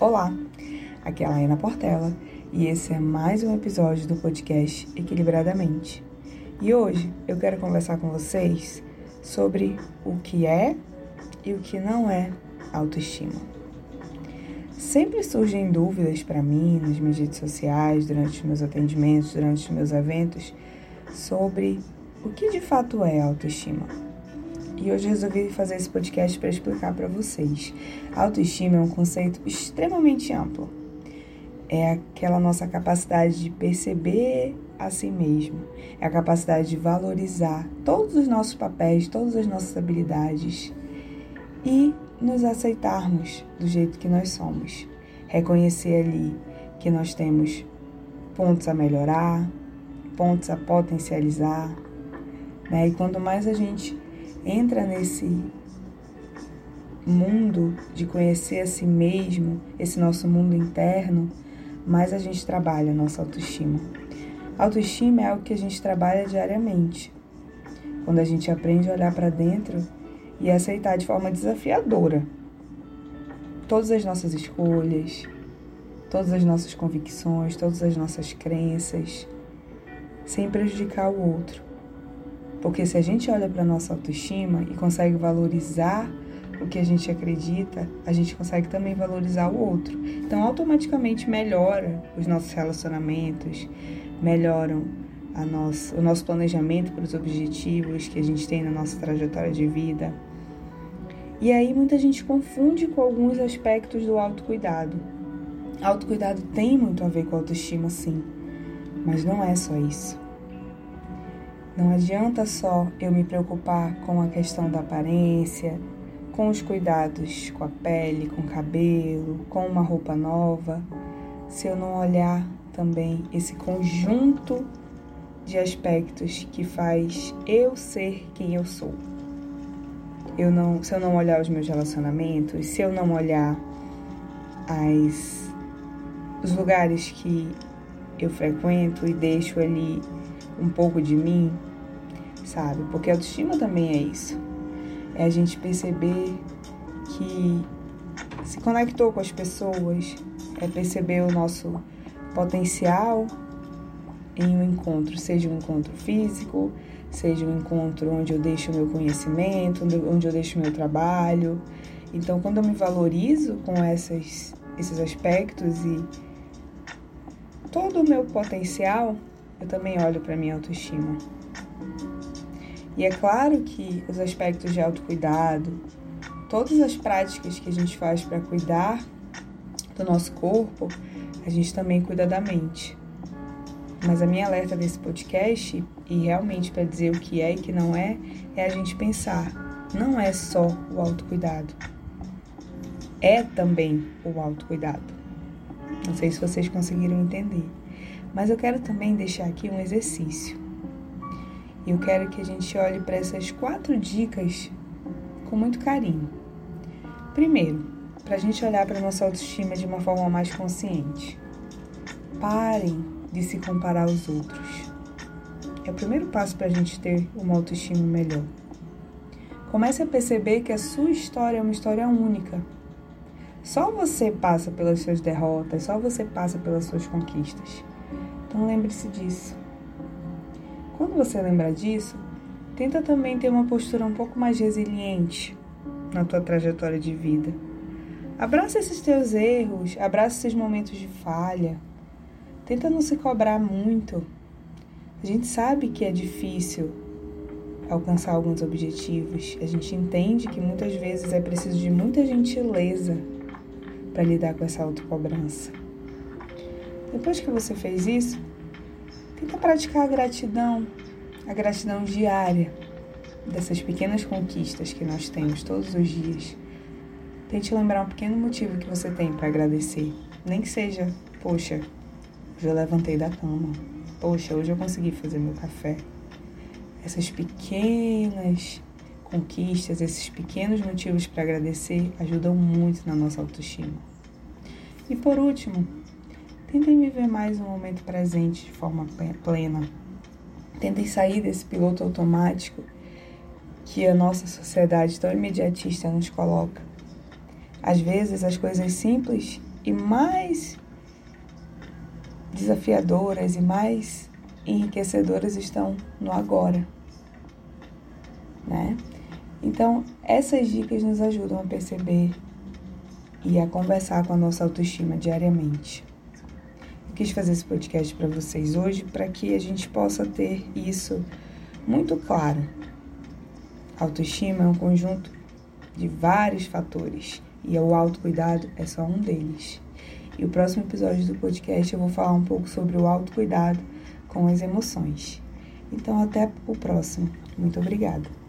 Olá, aqui é a Laina Portela e esse é mais um episódio do podcast Equilibradamente. E hoje eu quero conversar com vocês sobre o que é e o que não é autoestima. Sempre surgem dúvidas para mim nas minhas redes sociais, durante os meus atendimentos, durante os meus eventos, sobre o que de fato é autoestima. E hoje resolvi fazer esse podcast para explicar para vocês. autoestima é um conceito extremamente amplo. É aquela nossa capacidade de perceber a si mesmo, é a capacidade de valorizar todos os nossos papéis, todas as nossas habilidades e nos aceitarmos do jeito que nós somos. Reconhecer ali que nós temos pontos a melhorar, pontos a potencializar, né? E quanto mais a gente entra nesse mundo de conhecer a si mesmo, esse nosso mundo interno, mais a gente trabalha a nossa autoestima. Autoestima é algo que a gente trabalha diariamente. Quando a gente aprende a olhar para dentro e aceitar de forma desafiadora todas as nossas escolhas, todas as nossas convicções, todas as nossas crenças, sem prejudicar o outro. Porque se a gente olha para nossa autoestima e consegue valorizar o que a gente acredita, a gente consegue também valorizar o outro. Então, automaticamente melhora os nossos relacionamentos, melhoram a o nosso planejamento para os objetivos que a gente tem na nossa trajetória de vida. E aí muita gente confunde com alguns aspectos do autocuidado. Autocuidado tem muito a ver com autoestima, sim, mas não é só isso. Não adianta só eu me preocupar com a questão da aparência, com os cuidados com a pele, com o cabelo, com uma roupa nova, se eu não olhar também esse conjunto de aspectos que faz eu ser quem eu sou. Eu não, se eu não olhar os meus relacionamentos, se eu não olhar as os lugares que eu frequento e deixo ali um pouco de mim, sabe? Porque autoestima também é isso. É a gente perceber que se conectou com as pessoas, é perceber o nosso potencial em um encontro, seja um encontro físico, seja um encontro onde eu deixo o meu conhecimento, onde eu deixo o meu trabalho. Então, quando eu me valorizo com essas, esses aspectos e todo o meu potencial, eu também olho para minha autoestima. E é claro que os aspectos de autocuidado, todas as práticas que a gente faz para cuidar do nosso corpo, a gente também cuida da mente. Mas a minha alerta desse podcast, e realmente para dizer o que é e que não é, é a gente pensar, não é só o autocuidado. É também o autocuidado. Não sei se vocês conseguiram entender. Mas eu quero também deixar aqui um exercício. E eu quero que a gente olhe para essas quatro dicas com muito carinho. Primeiro, para a gente olhar para a nossa autoestima de uma forma mais consciente. Parem de se comparar aos outros. É o primeiro passo para a gente ter uma autoestima melhor. Comece a perceber que a sua história é uma história única. Só você passa pelas suas derrotas, só você passa pelas suas conquistas. Então lembre-se disso. Você lembrar disso, tenta também ter uma postura um pouco mais resiliente na tua trajetória de vida. Abraça esses teus erros, abraça esses momentos de falha. Tenta não se cobrar muito. A gente sabe que é difícil alcançar alguns objetivos. A gente entende que muitas vezes é preciso de muita gentileza para lidar com essa autocobrança. Depois que você fez isso, tenta praticar a gratidão, a gratidão diária dessas pequenas conquistas que nós temos todos os dias. Tente lembrar um pequeno motivo que você tem para agradecer. Nem que seja, poxa, hoje eu levantei da cama. Poxa, hoje eu consegui fazer meu café. Essas pequenas conquistas, esses pequenos motivos para agradecer ajudam muito na nossa autoestima. E por último, Tentem viver mais um momento presente de forma plena. Tentem sair desse piloto automático que a nossa sociedade tão imediatista nos coloca. Às vezes, as coisas simples e mais desafiadoras e mais enriquecedoras estão no agora, né? Então, essas dicas nos ajudam a perceber e a conversar com a nossa autoestima diariamente. Quis fazer esse podcast para vocês hoje para que a gente possa ter isso muito claro. autoestima é um conjunto de vários fatores e o autocuidado é só um deles. E o próximo episódio do podcast eu vou falar um pouco sobre o autocuidado com as emoções. Então, até o próximo. Muito obrigada.